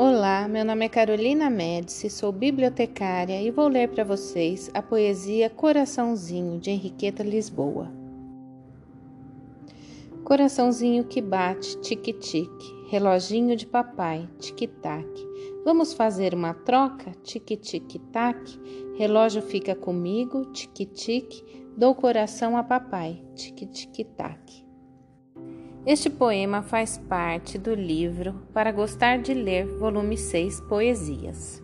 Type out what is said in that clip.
Olá, meu nome é Carolina Médici, sou bibliotecária e vou ler para vocês a poesia Coraçãozinho de Henriqueta Lisboa. Coraçãozinho que bate, tique-tique, reloginho de papai, tic-tac. Vamos fazer uma troca, tic-tic-tac. Relógio fica comigo, tic-tic, dou coração a papai, tic-tic-tac. Este poema faz parte do livro Para Gostar de Ler, volume 6, Poesias.